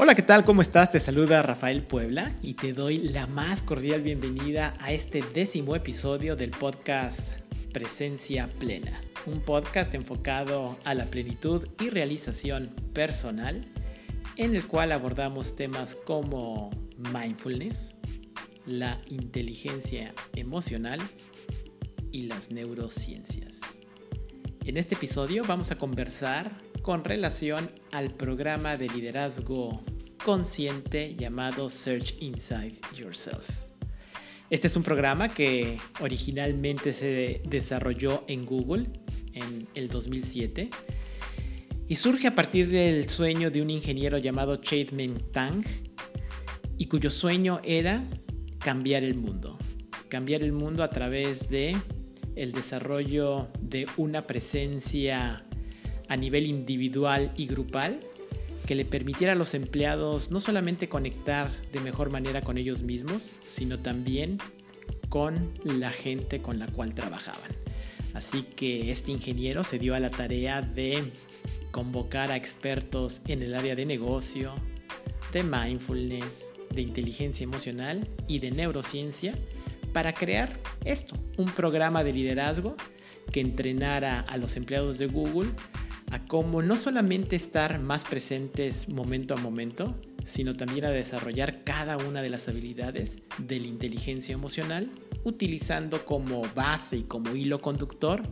Hola, ¿qué tal? ¿Cómo estás? Te saluda Rafael Puebla y te doy la más cordial bienvenida a este décimo episodio del podcast Presencia Plena, un podcast enfocado a la plenitud y realización personal, en el cual abordamos temas como mindfulness, la inteligencia emocional y las neurociencias. En este episodio vamos a conversar con relación al programa de liderazgo consciente llamado Search Inside Yourself. Este es un programa que originalmente se desarrolló en Google en el 2007 y surge a partir del sueño de un ingeniero llamado Chade Tang y cuyo sueño era cambiar el mundo. Cambiar el mundo a través de el desarrollo de una presencia a nivel individual y grupal que le permitiera a los empleados no solamente conectar de mejor manera con ellos mismos, sino también con la gente con la cual trabajaban. Así que este ingeniero se dio a la tarea de convocar a expertos en el área de negocio, de mindfulness, de inteligencia emocional y de neurociencia para crear esto, un programa de liderazgo que entrenara a los empleados de Google a cómo no solamente estar más presentes momento a momento, sino también a desarrollar cada una de las habilidades de la inteligencia emocional, utilizando como base y como hilo conductor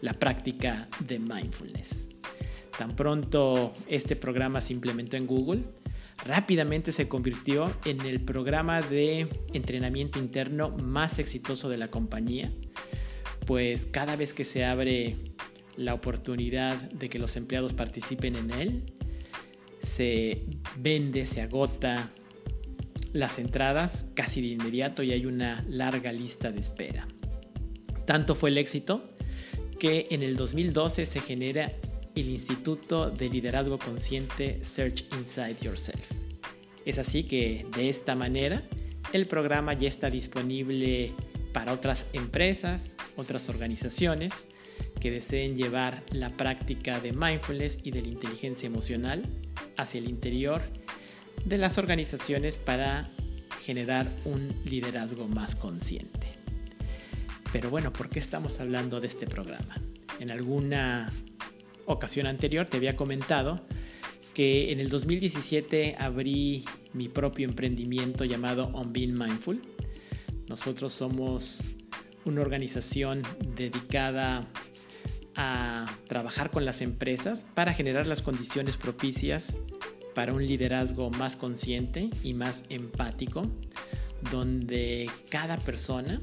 la práctica de mindfulness. Tan pronto este programa se implementó en Google, rápidamente se convirtió en el programa de entrenamiento interno más exitoso de la compañía, pues cada vez que se abre la oportunidad de que los empleados participen en él. Se vende, se agota las entradas casi de inmediato y hay una larga lista de espera. Tanto fue el éxito que en el 2012 se genera el Instituto de Liderazgo Consciente Search Inside Yourself. Es así que de esta manera el programa ya está disponible para otras empresas, otras organizaciones que deseen llevar la práctica de mindfulness y de la inteligencia emocional hacia el interior de las organizaciones para generar un liderazgo más consciente. Pero bueno, ¿por qué estamos hablando de este programa? En alguna ocasión anterior te había comentado que en el 2017 abrí mi propio emprendimiento llamado On Being Mindful. Nosotros somos una organización dedicada a trabajar con las empresas para generar las condiciones propicias para un liderazgo más consciente y más empático, donde cada persona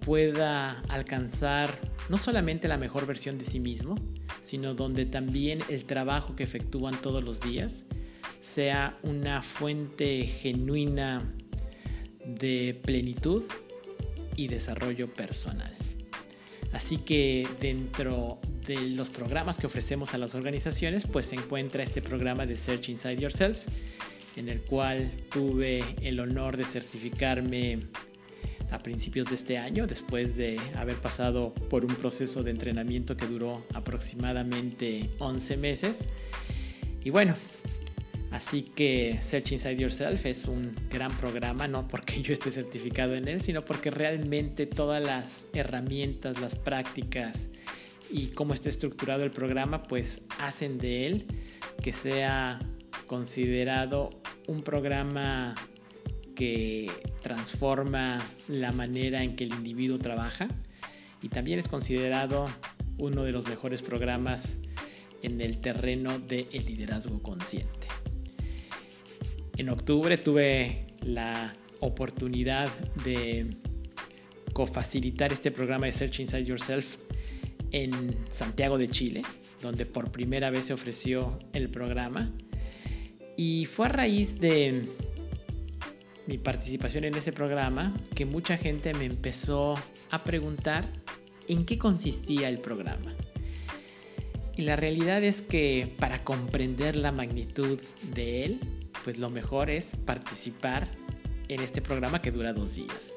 pueda alcanzar no solamente la mejor versión de sí mismo, sino donde también el trabajo que efectúan todos los días sea una fuente genuina de plenitud y desarrollo personal. Así que dentro de los programas que ofrecemos a las organizaciones, pues se encuentra este programa de Search Inside Yourself, en el cual tuve el honor de certificarme a principios de este año, después de haber pasado por un proceso de entrenamiento que duró aproximadamente 11 meses. Y bueno, Así que Search Inside Yourself es un gran programa, no porque yo esté certificado en él, sino porque realmente todas las herramientas, las prácticas y cómo está estructurado el programa, pues hacen de él que sea considerado un programa que transforma la manera en que el individuo trabaja y también es considerado uno de los mejores programas en el terreno del liderazgo consciente. En octubre tuve la oportunidad de cofacilitar este programa de Search Inside Yourself en Santiago de Chile, donde por primera vez se ofreció el programa. Y fue a raíz de mi participación en ese programa que mucha gente me empezó a preguntar en qué consistía el programa. Y la realidad es que para comprender la magnitud de él, pues lo mejor es participar en este programa que dura dos días.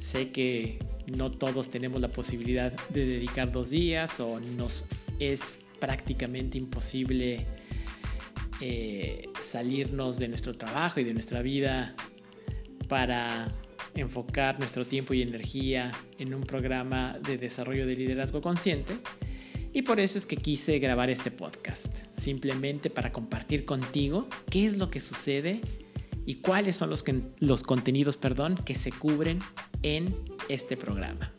Sé que no todos tenemos la posibilidad de dedicar dos días o nos es prácticamente imposible eh, salirnos de nuestro trabajo y de nuestra vida para enfocar nuestro tiempo y energía en un programa de desarrollo de liderazgo consciente. Y por eso es que quise grabar este podcast, simplemente para compartir contigo qué es lo que sucede y cuáles son los, los contenidos perdón, que se cubren en este programa.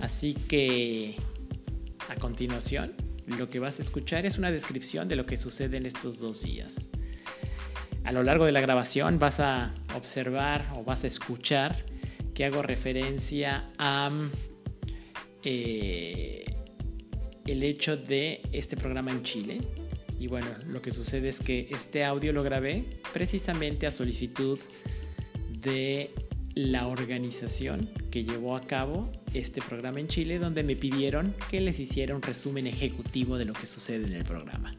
Así que a continuación, lo que vas a escuchar es una descripción de lo que sucede en estos dos días. A lo largo de la grabación vas a observar o vas a escuchar que hago referencia a eh, el hecho de este programa en Chile. Y bueno, lo que sucede es que este audio lo grabé precisamente a solicitud de la organización que llevó a cabo este programa en Chile, donde me pidieron que les hiciera un resumen ejecutivo de lo que sucede en el programa.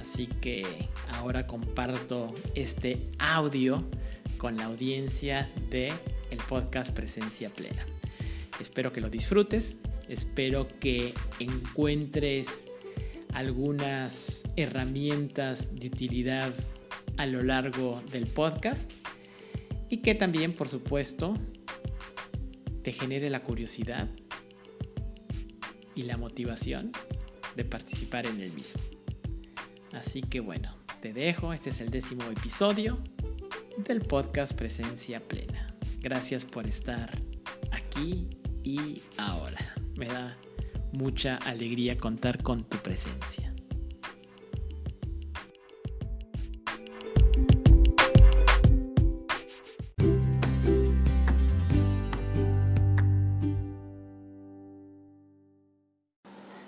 Así que ahora comparto este audio con la audiencia de el podcast Presencia Plena. Espero que lo disfrutes, espero que encuentres algunas herramientas de utilidad a lo largo del podcast y que también, por supuesto, te genere la curiosidad y la motivación de participar en el mismo. Así que bueno, te dejo, este es el décimo episodio del podcast Presencia Plena. Gracias por estar aquí y ahora. Me da mucha alegría contar con tu presencia.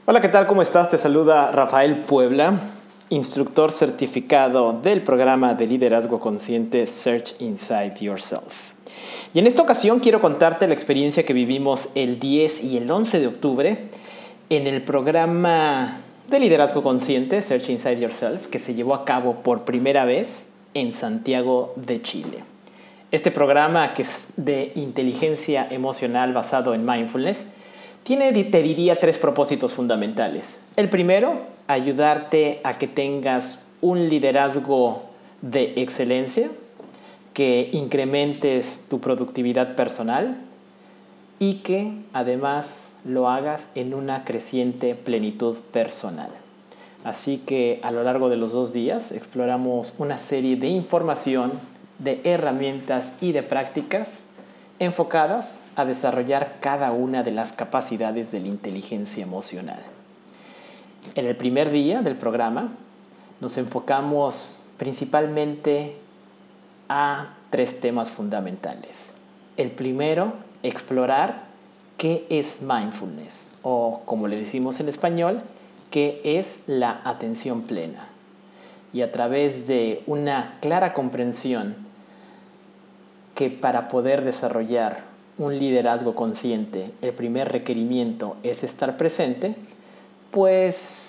Hola, ¿qué tal? ¿Cómo estás? Te saluda Rafael Puebla, instructor certificado del programa de liderazgo consciente Search Inside Yourself. Y en esta ocasión quiero contarte la experiencia que vivimos el 10 y el 11 de octubre en el programa de liderazgo consciente Search Inside Yourself que se llevó a cabo por primera vez en Santiago de Chile. Este programa que es de inteligencia emocional basado en mindfulness tiene, te diría, tres propósitos fundamentales. El primero, ayudarte a que tengas un liderazgo de excelencia, que incrementes tu productividad personal y que además lo hagas en una creciente plenitud personal. Así que a lo largo de los dos días exploramos una serie de información, de herramientas y de prácticas enfocadas a desarrollar cada una de las capacidades de la inteligencia emocional. En el primer día del programa nos enfocamos principalmente a tres temas fundamentales. El primero, explorar qué es mindfulness o como le decimos en español, qué es la atención plena. Y a través de una clara comprensión que para poder desarrollar un liderazgo consciente, el primer requerimiento es estar presente, pues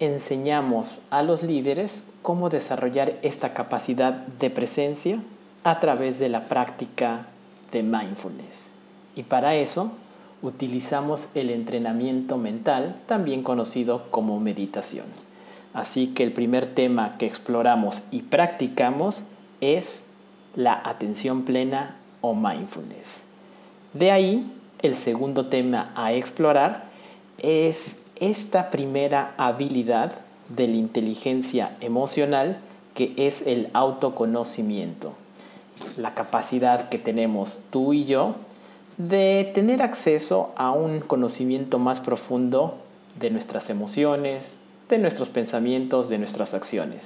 enseñamos a los líderes cómo desarrollar esta capacidad de presencia a través de la práctica de mindfulness. Y para eso utilizamos el entrenamiento mental, también conocido como meditación. Así que el primer tema que exploramos y practicamos es la atención plena o mindfulness. De ahí, el segundo tema a explorar es esta primera habilidad de la inteligencia emocional que es el autoconocimiento. La capacidad que tenemos tú y yo de tener acceso a un conocimiento más profundo de nuestras emociones, de nuestros pensamientos, de nuestras acciones.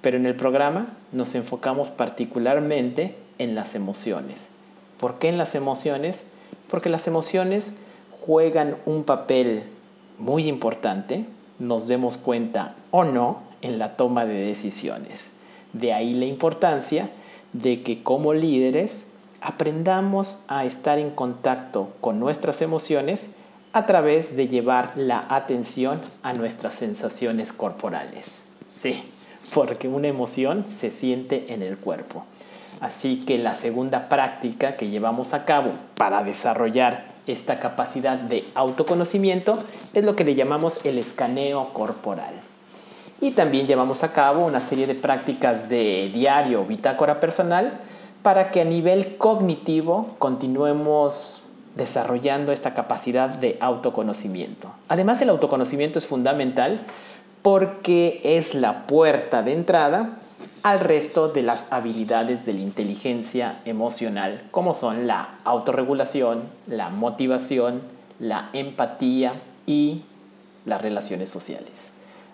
Pero en el programa nos enfocamos particularmente en las emociones. ¿Por qué en las emociones? Porque las emociones juegan un papel muy importante, nos demos cuenta o no, en la toma de decisiones. De ahí la importancia de que como líderes aprendamos a estar en contacto con nuestras emociones a través de llevar la atención a nuestras sensaciones corporales. Sí, porque una emoción se siente en el cuerpo. Así que la segunda práctica que llevamos a cabo para desarrollar esta capacidad de autoconocimiento es lo que le llamamos el escaneo corporal. y también llevamos a cabo una serie de prácticas de diario, bitácora personal, para que a nivel cognitivo continuemos desarrollando esta capacidad de autoconocimiento. Además, el autoconocimiento es fundamental porque es la puerta de entrada al resto de las habilidades de la inteligencia emocional, como son la autorregulación, la motivación, la empatía y las relaciones sociales.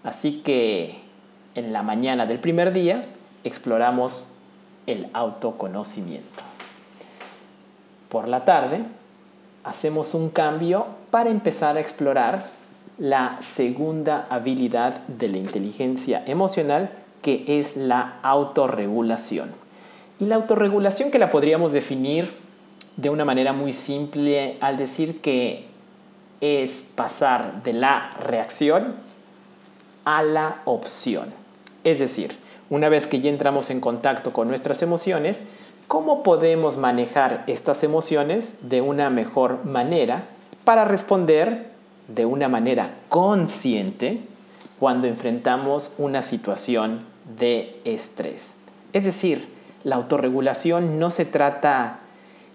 Así que en la mañana del primer día exploramos el autoconocimiento. Por la tarde hacemos un cambio para empezar a explorar la segunda habilidad de la inteligencia emocional que es la autorregulación. Y la autorregulación que la podríamos definir de una manera muy simple al decir que es pasar de la reacción a la opción. Es decir, una vez que ya entramos en contacto con nuestras emociones, ¿cómo podemos manejar estas emociones de una mejor manera para responder de una manera consciente cuando enfrentamos una situación de estrés. Es decir, la autorregulación no se trata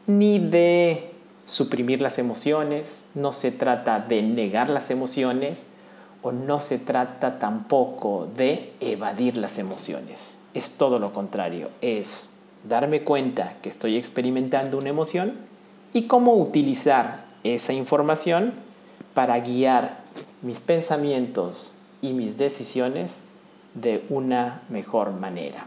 ni de suprimir las emociones, no se trata de negar las emociones o no se trata tampoco de evadir las emociones. Es todo lo contrario, es darme cuenta que estoy experimentando una emoción y cómo utilizar esa información para guiar mis pensamientos y mis decisiones de una mejor manera.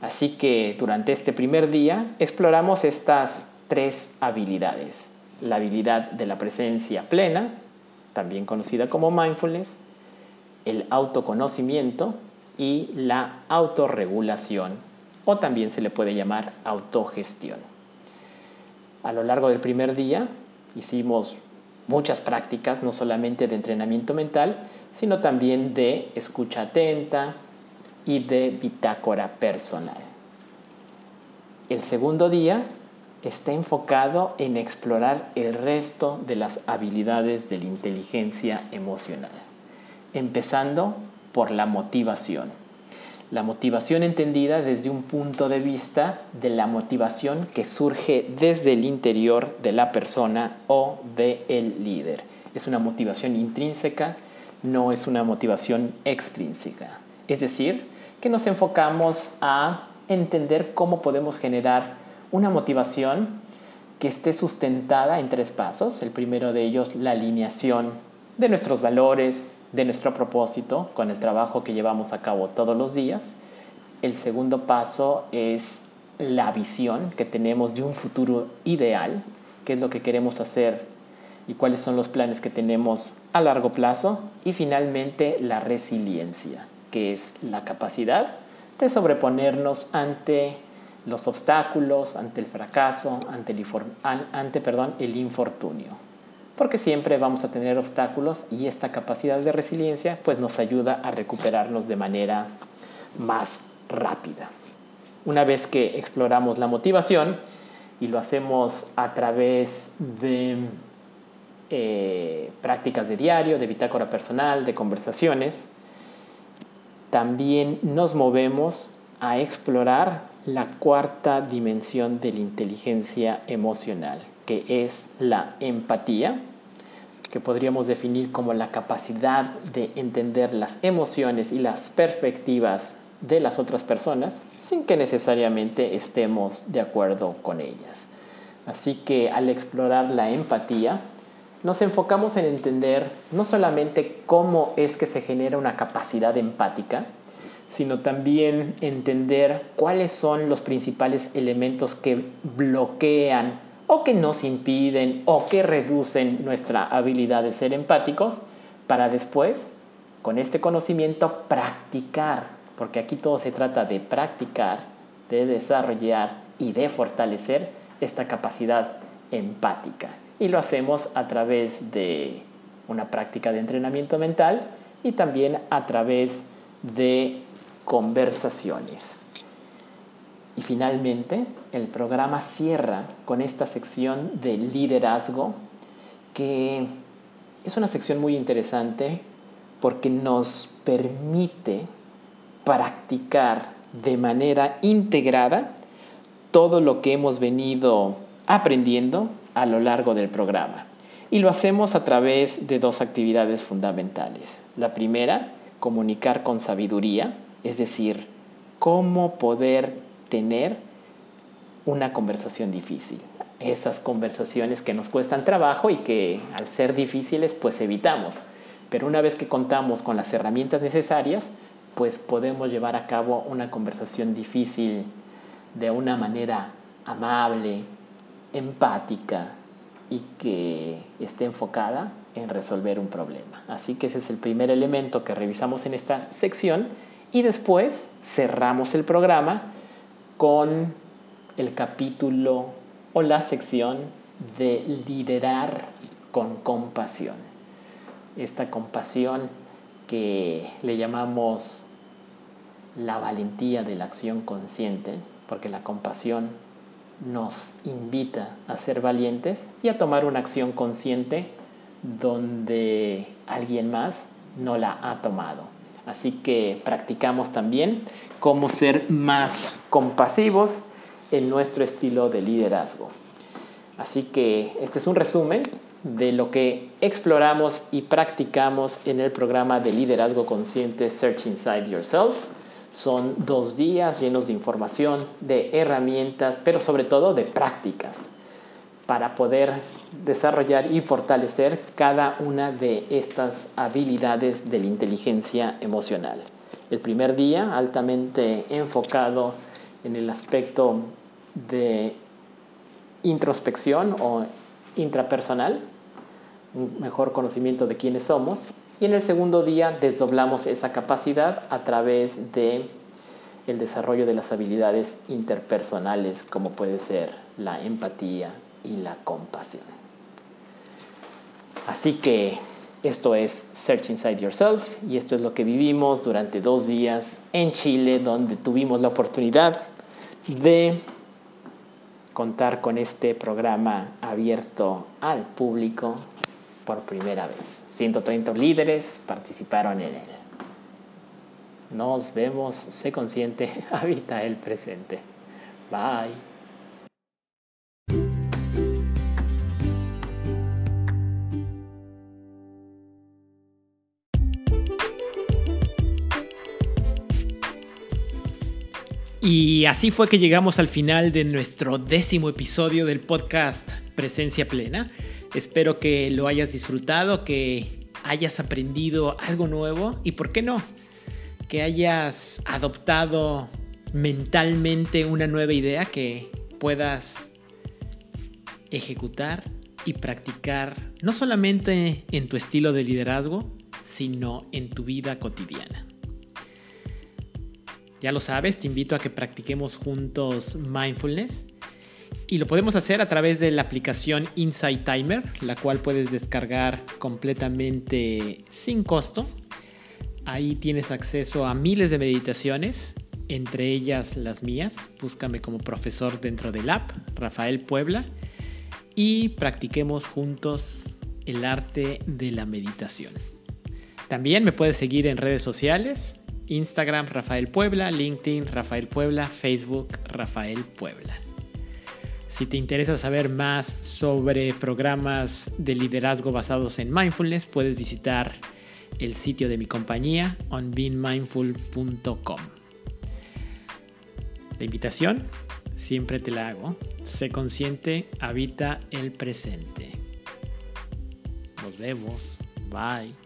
Así que durante este primer día exploramos estas tres habilidades. La habilidad de la presencia plena, también conocida como mindfulness, el autoconocimiento y la autorregulación, o también se le puede llamar autogestión. A lo largo del primer día hicimos muchas prácticas, no solamente de entrenamiento mental, sino también de escucha atenta, y de bitácora personal. El segundo día está enfocado en explorar el resto de las habilidades de la inteligencia emocional, empezando por la motivación. La motivación entendida desde un punto de vista de la motivación que surge desde el interior de la persona o del el líder. Es una motivación intrínseca, no es una motivación extrínseca. Es decir, que nos enfocamos a entender cómo podemos generar una motivación que esté sustentada en tres pasos. El primero de ellos, la alineación de nuestros valores, de nuestro propósito con el trabajo que llevamos a cabo todos los días. El segundo paso es la visión que tenemos de un futuro ideal, qué es lo que queremos hacer y cuáles son los planes que tenemos a largo plazo. Y finalmente la resiliencia que es la capacidad de sobreponernos ante los obstáculos, ante el fracaso, ante el, ante, perdón, el infortunio. Porque siempre vamos a tener obstáculos y esta capacidad de resiliencia pues nos ayuda a recuperarnos de manera más rápida. Una vez que exploramos la motivación y lo hacemos a través de eh, prácticas de diario, de bitácora personal, de conversaciones, también nos movemos a explorar la cuarta dimensión de la inteligencia emocional, que es la empatía, que podríamos definir como la capacidad de entender las emociones y las perspectivas de las otras personas sin que necesariamente estemos de acuerdo con ellas. Así que al explorar la empatía, nos enfocamos en entender no solamente cómo es que se genera una capacidad empática, sino también entender cuáles son los principales elementos que bloquean o que nos impiden o que reducen nuestra habilidad de ser empáticos para después, con este conocimiento, practicar, porque aquí todo se trata de practicar, de desarrollar y de fortalecer esta capacidad empática y lo hacemos a través de una práctica de entrenamiento mental y también a través de conversaciones. Y finalmente, el programa cierra con esta sección de liderazgo, que es una sección muy interesante porque nos permite practicar de manera integrada todo lo que hemos venido aprendiendo a lo largo del programa. Y lo hacemos a través de dos actividades fundamentales. La primera, comunicar con sabiduría, es decir, cómo poder tener una conversación difícil. Esas conversaciones que nos cuestan trabajo y que al ser difíciles pues evitamos. Pero una vez que contamos con las herramientas necesarias, pues podemos llevar a cabo una conversación difícil de una manera amable, empática y que esté enfocada en resolver un problema. Así que ese es el primer elemento que revisamos en esta sección y después cerramos el programa con el capítulo o la sección de liderar con compasión. Esta compasión que le llamamos la valentía de la acción consciente, porque la compasión nos invita a ser valientes y a tomar una acción consciente donde alguien más no la ha tomado. Así que practicamos también cómo ser más compasivos en nuestro estilo de liderazgo. Así que este es un resumen de lo que exploramos y practicamos en el programa de liderazgo consciente Search Inside Yourself. Son dos días llenos de información, de herramientas, pero sobre todo de prácticas para poder desarrollar y fortalecer cada una de estas habilidades de la inteligencia emocional. El primer día altamente enfocado en el aspecto de introspección o intrapersonal, un mejor conocimiento de quiénes somos. Y en el segundo día desdoblamos esa capacidad a través de el desarrollo de las habilidades interpersonales como puede ser la empatía y la compasión. Así que esto es Search Inside Yourself y esto es lo que vivimos durante dos días en Chile donde tuvimos la oportunidad de contar con este programa abierto al público por primera vez. 130 líderes participaron en él. Nos vemos, sé consciente, habita el presente. Bye. Y así fue que llegamos al final de nuestro décimo episodio del podcast Presencia Plena. Espero que lo hayas disfrutado, que hayas aprendido algo nuevo y, ¿por qué no? Que hayas adoptado mentalmente una nueva idea que puedas ejecutar y practicar no solamente en tu estilo de liderazgo, sino en tu vida cotidiana. Ya lo sabes, te invito a que practiquemos juntos mindfulness. Y lo podemos hacer a través de la aplicación Insight Timer, la cual puedes descargar completamente sin costo. Ahí tienes acceso a miles de meditaciones, entre ellas las mías. Búscame como profesor dentro del app, Rafael Puebla, y practiquemos juntos el arte de la meditación. También me puedes seguir en redes sociales. Instagram Rafael Puebla, LinkedIn Rafael Puebla, Facebook Rafael Puebla. Si te interesa saber más sobre programas de liderazgo basados en mindfulness, puedes visitar el sitio de mi compañía onbeinmindful.com. La invitación siempre te la hago. Sé consciente, habita el presente. Nos vemos. Bye.